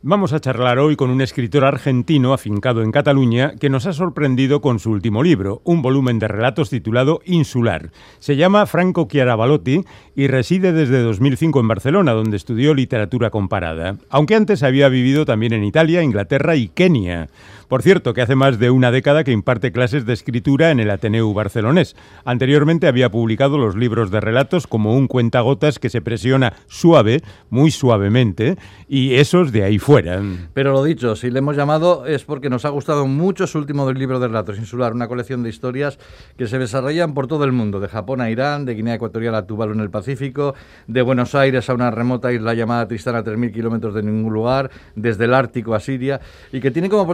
Vamos a charlar hoy con un escritor argentino afincado en Cataluña que nos ha sorprendido con su último libro, un volumen de relatos titulado Insular. Se llama Franco Chiarabalotti y reside desde 2005 en Barcelona, donde estudió literatura comparada, aunque antes había vivido también en Italia, Inglaterra y Kenia. Por cierto, que hace más de una década que imparte clases de escritura en el Ateneu barcelonés. Anteriormente había publicado los libros de relatos como un cuentagotas que se presiona suave, muy suavemente, y esos de ahí fuera. Pero lo dicho, si le hemos llamado es porque nos ha gustado mucho su último libro de relatos, Insular, una colección de historias que se desarrollan por todo el mundo, de Japón a Irán, de Guinea Ecuatorial a Tuvalu en el Pacífico, de Buenos Aires a una remota isla llamada Tristana a 3.000 kilómetros de ningún lugar, desde el Ártico a Siria, y que tiene como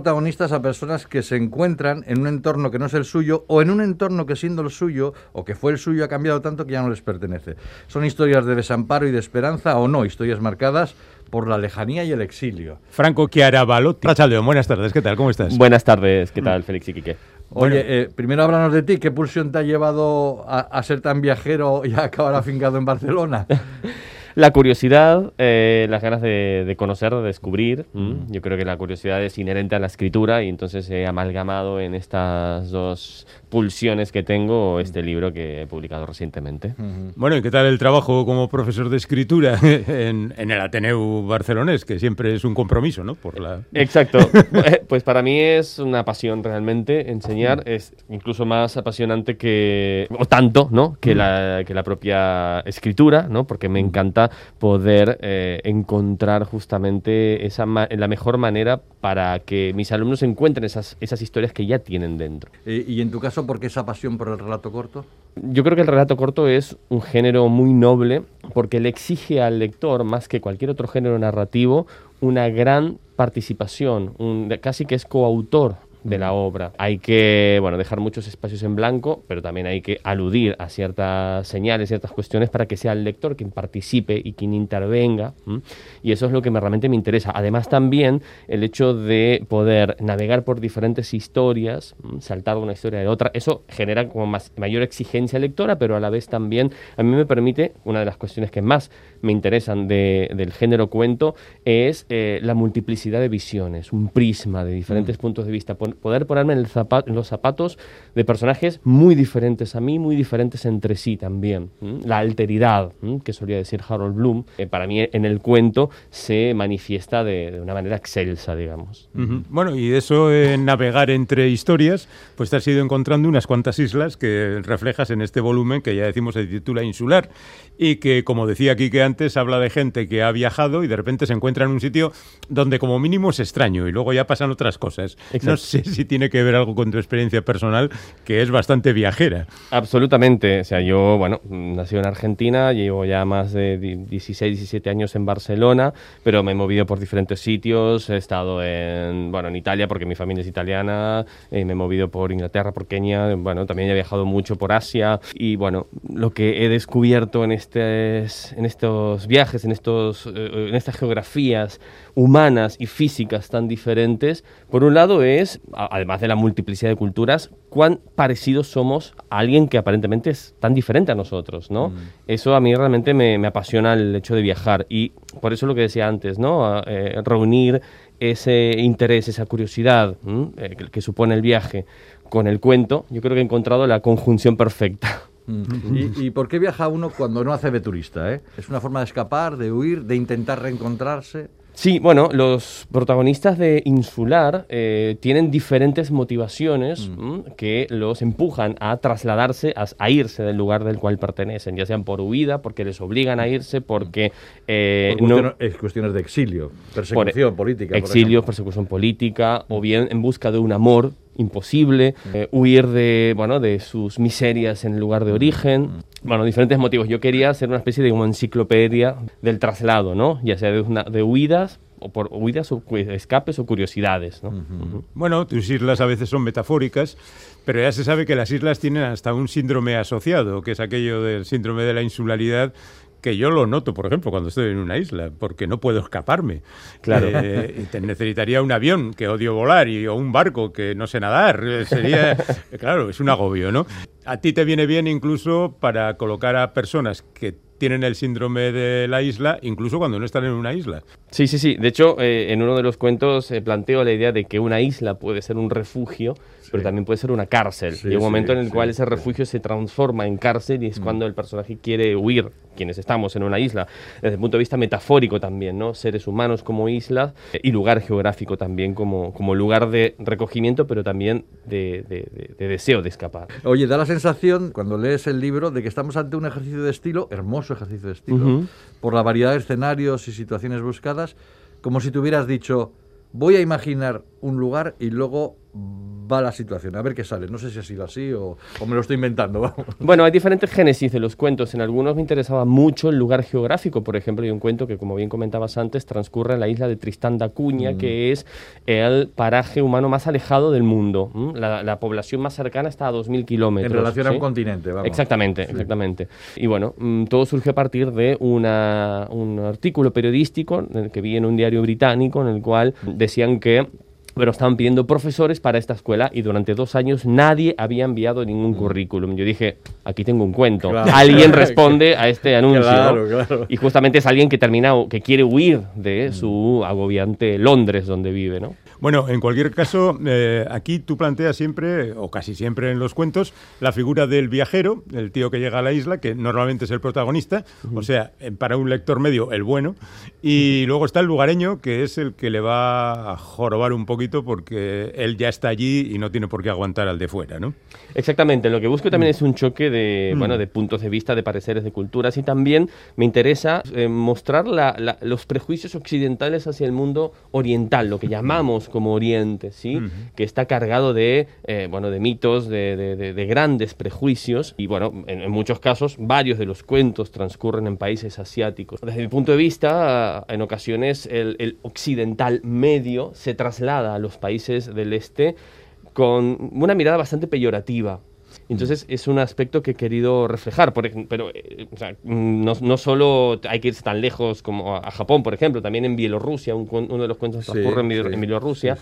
a personas que se encuentran en un entorno que no es el suyo o en un entorno que siendo el suyo o que fue el suyo ha cambiado tanto que ya no les pertenece. Son historias de desamparo y de esperanza o no, historias marcadas por la lejanía y el exilio. Franco Chiarabalotti. Rachaldeón, buenas tardes, ¿qué tal? ¿Cómo estás? Buenas tardes, ¿qué tal, Félix y Quique? Oye, eh, primero háblanos de ti, ¿qué pulsión te ha llevado a, a ser tan viajero y a acabar afincado en Barcelona? La curiosidad, eh, las ganas de, conocer, de descubrir. Yo creo que la curiosidad es inherente a la escritura y entonces he amalgamado en estas dos pulsiones que tengo este libro que he publicado recientemente. Bueno, ¿y qué tal el trabajo como profesor de escritura en, el Ateneu barcelonés? Que siempre es un compromiso, ¿no? Por la... Exacto. Eh, pues para mí es una pasión realmente enseñar. Es incluso más apasionante que, o tanto, ¿no? Que, la, que la propia escritura, ¿no? Porque me encanta poder eh, encontrar justamente esa la mejor manera para que mis alumnos encuentren esas, esas historias que ya tienen dentro. Eh, ¿Y en tu caso por qué esa pasión por el relato corto? Yo creo que el relato corto es un género muy noble porque le exige al lector, más que cualquier otro género narrativo, una gran participación, un, casi que es coautor de la obra. Hay que, bueno, dejar muchos espacios en blanco, pero también hay que aludir a ciertas señales, ciertas cuestiones para que sea el lector quien participe y quien intervenga. Y eso es lo que realmente me interesa. Además también el hecho de poder navegar por diferentes historias, saltar de una historia de otra, eso genera como más, mayor exigencia lectora, pero a la vez también a mí me permite, una de las cuestiones que más me interesan del género cuento, es eh, la multiplicidad de visiones, un prisma de diferentes mm. puntos de vista poder ponerme en, los zapatos de personajes muy diferentes a mí, muy diferentes entre sí también. La alteridad, que solía decir Harold Bloom, eh, para mí en el cuento se manifiesta de, una manera excelsa, digamos. Bueno, y eso en navegar entre historias, pues te has ido encontrando unas cuantas islas que reflejas en este volumen que ya decimos se titula Insular y que, como decía aquí que antes, habla de gente que ha viajado y de repente se encuentra en un sitio donde como mínimo es extraño y luego ya pasan otras cosas. No sé si tiene que ver algo con tu experiencia personal, que es bastante viajera. Absolutamente. O sea, yo, bueno, nací en Argentina, llevo ya más de 16, 17 años en Barcelona, pero me he movido por diferentes sitios. He estado en, bueno, en Italia porque mi familia es italiana, eh, me he movido por Inglaterra, por Kenia, bueno, también he viajado mucho por Asia y, bueno, lo que he descubierto en, estes, en estos viajes, en, estos, eh, en estas geografías humanas y físicas tan diferentes, por un lado es además de la multiplicidad de culturas, cuán parecidos somos a alguien que aparentemente es tan diferente a nosotros, ¿no? Mm. Eso a mí realmente me, apasiona el hecho de viajar y por eso lo que decía antes, ¿no? Eh, reunir ese interés, esa curiosidad eh, que, supone el viaje con el cuento, yo creo que he encontrado la conjunción perfecta. Mm. ¿Y, ¿Y, por qué viaja uno cuando no hace de turista? Eh? ¿Es una forma de escapar, de huir, de intentar reencontrarse? Sí, bueno, los protagonistas de Insular eh, tienen diferentes motivaciones mm. que los empujan a trasladarse, a, irse del lugar del cual pertenecen, ya sean por huida, porque les obligan a irse, porque... Eh, no, es cuestiones de exilio, persecución política. Exilio, persecución política, o bien en busca de un amor imposible, eh, huir de, bueno, de sus miserias en el lugar de origen, bueno, diferentes motivos. Yo quería hacer una especie de como enciclopedia del traslado, ¿no? Ya sea de, una, de huidas o por huidas o escapes o curiosidades. ¿no? Bueno, tus islas a veces son metafóricas, pero ya se sabe que las islas tienen hasta un síndrome asociado, que es aquello del síndrome de la insularidad, que yo lo noto, por ejemplo, cuando estoy en una isla, porque no puedo escaparme. Claro. Eh, necesitaría un avión, que odio volar, y, o un barco, que no sé nadar. Sería, claro, es un agobio, ¿no? A ti te viene bien incluso para colocar a personas que tienen el síndrome de la isla, incluso cuando no están en una isla. Sí, sí, sí. De hecho, eh, en uno de los cuentos eh, planteo la idea de que una isla puede ser un refugio, pero también puede ser una cárcel. y un momento en el cual ese refugio se transforma en cárcel y es mm. cuando el personaje quiere huir, quienes estamos en una isla, desde el punto de vista metafórico también, ¿no? Seres humanos como islas y lugar geográfico también como, como lugar de recogimiento, pero también de, de, deseo de escapar. Oye, da la sensación, cuando lees el libro, de que estamos ante un ejercicio de estilo, hermoso ejercicio de estilo, por la variedad de escenarios y situaciones buscadas, como si te hubieras dicho, voy a imaginar un lugar y luego va la situación, a ver qué sale. No sé si ha sido así o, me lo estoy inventando. Bueno, hay diferentes génesis de los cuentos. En algunos me interesaba mucho el lugar geográfico. Por ejemplo, hay un cuento que, como bien comentabas antes, transcurre en la isla de Tristán da Cunha, mm. que es el paraje humano más alejado del mundo. La, población más cercana está a 2.000 kilómetros. En relación a un continente, vamos. Exactamente, exactamente. Y bueno, mm, todo surge a partir de una, un artículo periodístico que vi en un diario británico en el cual decían que pero estaban pidiendo profesores para esta escuela y durante dos años nadie había enviado ningún mm. currículum. Yo dije, aquí tengo un cuento. Alguien responde a este anuncio. Y justamente es alguien que termina, que quiere huir de su agobiante Londres donde vive, ¿no? Bueno, en cualquier caso, eh, aquí tú planteas siempre, o casi siempre en los cuentos, la figura del viajero, el tío que llega a la isla, que normalmente es el protagonista, o sea, eh, para un lector medio, el bueno, y luego está el lugareño, que es el que le va a jorobar un poquito porque él ya está allí y no tiene por qué aguantar al de fuera, ¿no? Exactamente, lo que busco también es un choque de, mm. bueno, de puntos de vista, de pareceres, de culturas, y también me interesa eh, mostrar los prejuicios occidentales hacia el mundo oriental, lo que llamamos como Oriente, ¿sí? Que está cargado de, eh, bueno, de mitos, de, grandes prejuicios y, bueno, en, muchos casos, varios de los cuentos transcurren en países asiáticos. Desde mi punto de vista, en ocasiones el, occidental medio se traslada a los países del este con una mirada bastante peyorativa. Entonces es un aspecto que he querido reflejar, por, pero eh, no, no, solo hay que irse tan lejos como a, Japón, por ejemplo, también en Bielorrusia, uno de los cuentos transcurre en, Bielorrusia,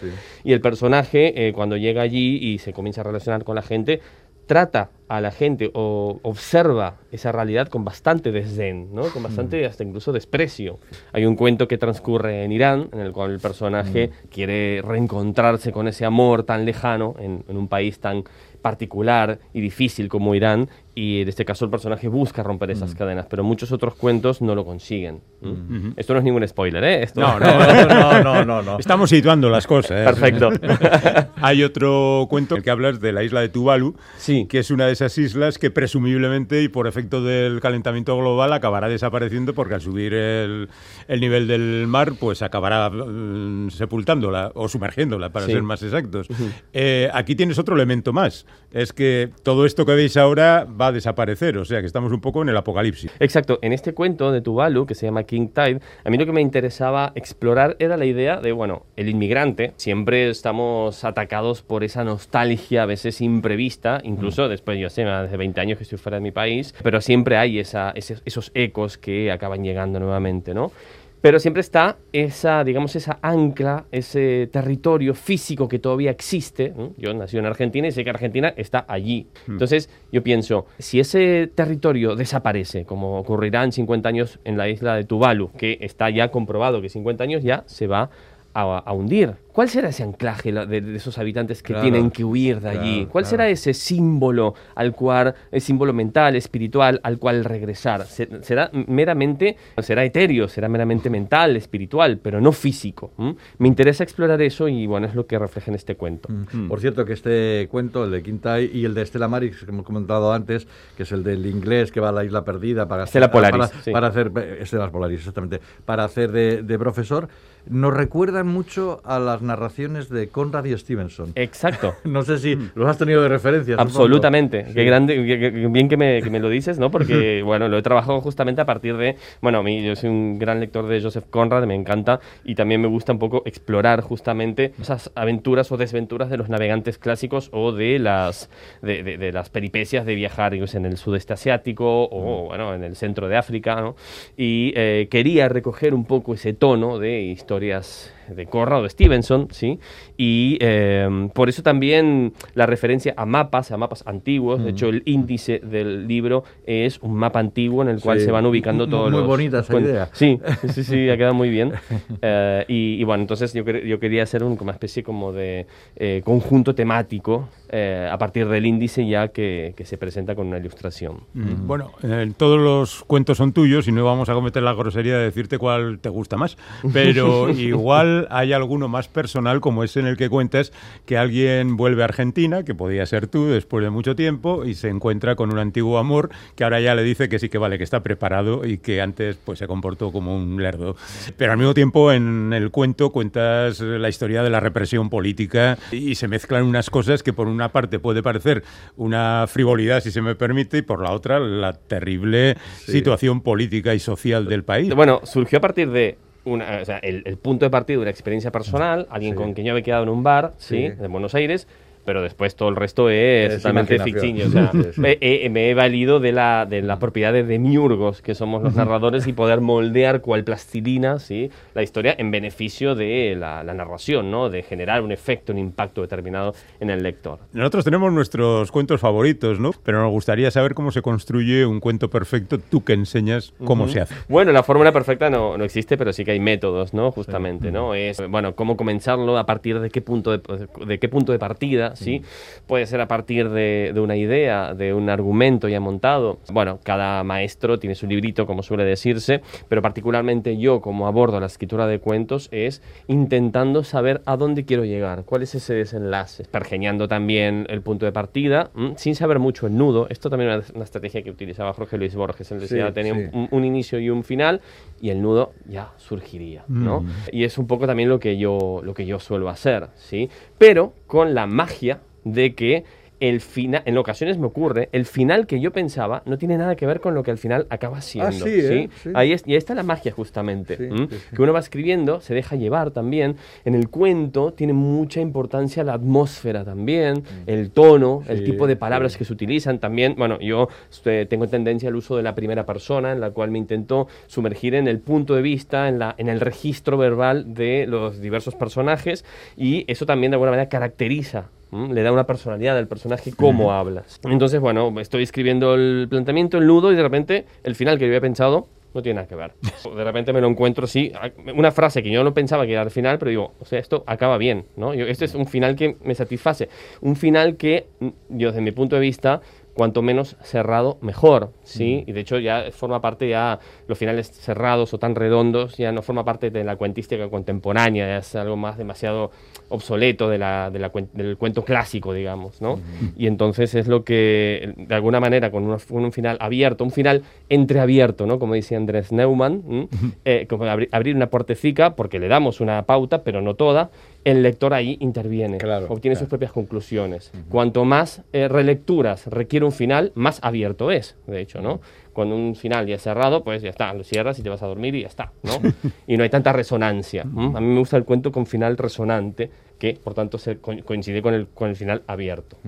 y el personaje eh, cuando llega allí y se comienza a relacionar con la gente, trata a la gente o observa esa realidad con bastante desdén, ¿no? con bastante hasta incluso desprecio. Hay un cuento que transcurre en Irán, en el cual el personaje quiere reencontrarse con ese amor tan lejano en, en un país tan particular y difícil como Irán y en este caso el personaje busca romper esas mm. cadenas, pero muchos otros cuentos no lo consiguen. Mm. Esto no es ningún spoiler, ¿eh? No, no, no, no, Estamos situando las cosas. ¿eh? Perfecto. Hay otro cuento que hablas de la isla de Tuvalu, sí. que es una de esas islas que presumiblemente y por efecto del calentamiento global acabará desapareciendo porque al subir el, nivel del mar pues acabará mm, sepultándola o sumergiéndola, para ser más exactos. Eh, aquí tienes otro elemento más, es que todo esto que veis ahora va a desaparecer, o sea que estamos un poco en el apocalipsis. Exacto, en este cuento de Tuvalu, que se llama King Tide, a mí lo que me interesaba explorar era la idea de, bueno, el inmigrante, siempre estamos atacados por esa nostalgia a veces imprevista, incluso mm. después, yo sé, hace 20 años que estoy fuera de mi país, pero siempre hay esa, esos ecos que acaban llegando nuevamente, ¿no? Pero siempre está esa, digamos, esa ancla, ese territorio físico que todavía existe. Yo nací en Argentina y sé que Argentina está allí. Hmm. Entonces, yo pienso, si ese territorio desaparece, como ocurrirá en 50 años en la isla de Tuvalu, que está ya comprobado que 50 años ya se va a, hundir. ¿Cuál será ese anclaje de, esos habitantes que tienen que huir de allí? ¿Cuál será ese símbolo al cual, el símbolo mental, espiritual, al cual regresar? ¿Será meramente, será etéreo, será meramente mental, espiritual, pero no físico? Me interesa explorar eso y bueno, es lo que refleja en este cuento. Mm. Por cierto, que este cuento, el de Quintay y el de Estela Maris, que hemos comentado antes, que es el del inglés que va a la isla perdida para, Estela Polaris, para, hacer, Estela Polaris, exactamente, para hacer de, de profesor, nos recuerdan mucho a las narraciones de Conrad y Stevenson. Exacto. no sé si los has tenido de referencia. Absolutamente. Qué grande, bien que me, que me, lo dices, ¿no? Porque, bueno, lo he trabajado justamente a partir de, bueno, a mí yo soy un gran lector de Joseph Conrad, me encanta, y también me gusta un poco explorar justamente esas aventuras o desventuras de los navegantes clásicos o de las, de, de, las peripecias de viajar en el sudeste asiático o, bueno, en el centro de África, ¿no? Y eh, quería recoger un poco ese tono de historia historias de Corra o de Stevenson, ¿sí? Y em, por eso también la referencia a mapas, a mapas antiguos, de hecho el índice del libro es un mapa antiguo en el cual se van ubicando todos muy los... bonita esa idea. Sí, sí, sí, ha quedado muy bien. Eh, y, y, bueno, entonces yo, yo quería hacer un, una especie como de eh, conjunto temático eh, a partir del índice ya que, que, se presenta con una ilustración. Mm. Bueno, eh, todos los cuentos son tuyos y no vamos a cometer la grosería de decirte cuál te gusta más, pero igual hay alguno más personal como ese en el que cuentas que alguien vuelve a Argentina, que podía ser tú después de mucho tiempo, y se encuentra con un antiguo amor que ahora ya le dice que sí que vale, que está preparado y que antes pues se comportó como un lerdo. Pero al mismo tiempo en el cuento cuentas la historia de la represión política y se mezclan unas cosas que por una parte puede parecer una frivolidad, si se me permite, y por la otra la terrible sí. situación política y social del país. Bueno, surgió a partir de una, o sea, el, el, punto de partida de una experiencia personal, alguien sí. con quien yo había quedado en un bar, sí, de Buenos Aires, pero después todo el resto es, es totalmente ficticio. O sea, sí, sí. Me, he, me, he, valido de la, de la propiedad de demiurgos, que somos los narradores, y poder moldear cual plastilina ¿sí? la historia en beneficio de la, la, narración, ¿no? de generar un efecto, un impacto determinado en el lector. Nosotros tenemos nuestros cuentos favoritos, ¿no? pero nos gustaría saber cómo se construye un cuento perfecto, tú que enseñas cómo uh -huh. se hace. Bueno, la fórmula perfecta no, no, existe, pero sí que hay métodos, ¿no? justamente. Sí. ¿no? Es, bueno, cómo comenzarlo, a partir de qué punto de, de qué punto de partida, ¿sí? Puede ser a partir de, de, una idea, de un argumento ya montado. Bueno, cada maestro tiene su librito, como suele decirse, pero particularmente yo, como abordo la escritura de cuentos, es intentando saber a dónde quiero llegar, cuál es ese desenlace, pergeñando también el punto de partida, sin saber mucho el nudo. Esto también era una estrategia que utilizaba Jorge Luis Borges. Él decía, sí, tenía sí. un, un, inicio y un final, y el nudo ya surgiría, ¿no? Mm. Y es un poco también lo que yo, lo que yo suelo hacer, ¿sí? Pero con la magia de que el final, en ocasiones me ocurre, el final que yo pensaba no tiene nada que ver con lo que al final acaba siendo. Ah, sí, ¿sí? ¿eh? sí. Ahí es, y ahí está la magia justamente, que uno va escribiendo, se deja llevar también. En el cuento tiene mucha importancia la atmósfera también, mm. el tono, el tipo de palabras que se utilizan también. Bueno, yo este, tengo tendencia al uso de la primera persona, en la cual me intento sumergir en el punto de vista, en, la, en el registro verbal de los diversos personajes y eso también de alguna manera caracteriza le da una personalidad al personaje cómo uh -huh. hablas. Entonces, bueno, estoy escribiendo el planteamiento, el nudo, y de repente el final que yo había pensado no tiene nada que ver. De repente me lo encuentro así, una frase que yo no pensaba que era el final, pero digo, o sea, esto acaba bien, ¿no? Yo, este es un final que me satisface. Un final que, yo desde mi punto de vista, cuanto menos cerrado, mejor, ¿sí? Mm. Y de hecho ya forma parte ya, los finales cerrados o tan redondos, ya no forma parte de la cuentística contemporánea, ya es algo más demasiado obsoleto de la, de la, del cuento clásico, digamos, ¿no? Mm. Y entonces es lo que, de alguna manera, con un, un final abierto, un final entreabierto, ¿no? Como decía Andrés Neumann, eh, como abri abrir una puertecica, porque le damos una pauta, pero no toda, el lector ahí interviene, claro, obtiene claro. sus propias conclusiones. Uh -huh. Cuanto más eh, relecturas requiere un final, más abierto es, de hecho, ¿no? Cuando un final ya es cerrado, pues ya está, lo cierras y te vas a dormir y ya está, ¿no? y no hay tanta resonancia. A mí me gusta el cuento con final resonante, que por tanto se coincide con el, con el final abierto.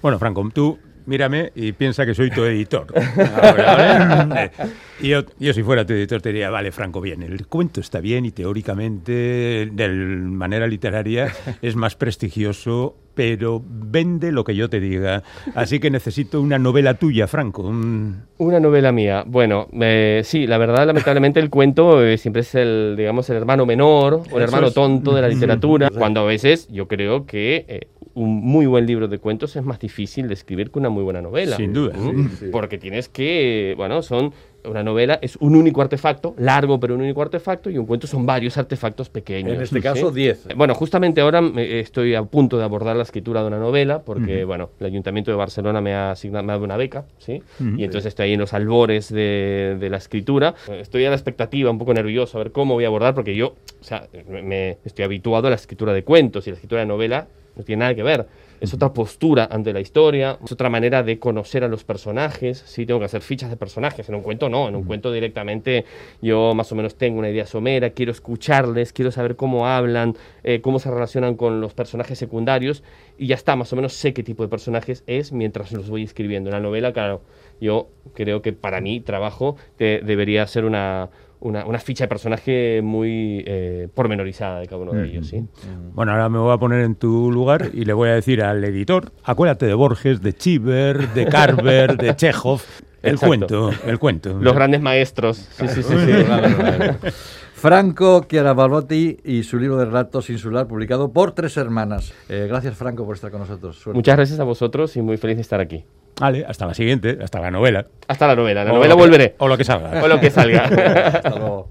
Bueno, Franco, tú mírame y piensa que soy tu editor. Ahora, ¿vale? y yo, yo, si fuera tu editor te diría, vale, Franco, bien, el cuento está bien y teóricamente, de manera literaria, es más prestigioso, pero vende lo que yo te diga. Así que necesito una novela tuya, Franco. Un... Una novela mía. Bueno, eh, sí, la verdad, lamentablemente el cuento eh, siempre es el, digamos, el hermano menor o el hermano es... tonto de la literatura, cuando a veces yo creo que... Eh, un muy buen libro de cuentos es más difícil de escribir que una muy buena novela. Sin duda. ¿Mm? Sí, sí. Porque tienes que, bueno, son una novela es un único artefacto, largo pero un único artefacto, y un cuento son varios artefactos pequeños. En este caso, 10. ¿sí? Bueno, justamente ahora estoy a punto de abordar la escritura de una novela, porque, uh -huh. bueno, el Ayuntamiento de Barcelona me ha asignado me ha dado una beca, ¿sí? Uh -huh. Y entonces estoy ahí en los albores de, de, la escritura. Estoy a la expectativa, un poco nervioso, a ver cómo voy a abordar, porque yo, o sea, me estoy habituado a la escritura de cuentos y la escritura de novela no tiene nada que ver. Es otra postura ante la historia, es otra manera de conocer a los personajes. Sí, tengo que hacer fichas de personajes. En un cuento no, en un cuento directamente yo más o menos tengo una idea somera, quiero escucharles, quiero saber cómo hablan, eh, cómo se relacionan con los personajes secundarios y ya está, más o menos sé qué tipo de personajes es mientras los voy escribiendo. En la novela, claro, yo creo que para mí trabajo de, debería ser una, una, una ficha de personaje muy eh, pormenorizada de cada uno de ellos. ¿sí? Bueno, ahora me voy a poner en tu lugar y le voy a decir al editor, acuérdate de Borges, de Chiver, de Carver, de Chekhov. El Exacto. cuento, el cuento. Los grandes maestros. Sí, sí, sí. sí. Franco Chiaravallotti y su libro de relatos insular publicado por Tres Hermanas. Eh, gracias, Franco, por estar con nosotros. Suerte. Muchas gracias a vosotros y muy feliz de estar aquí. Vale, hasta la siguiente, hasta la novela. Hasta la novela. La O novela que- volveré. O lo que salga. O lo que salga. Hasta luego.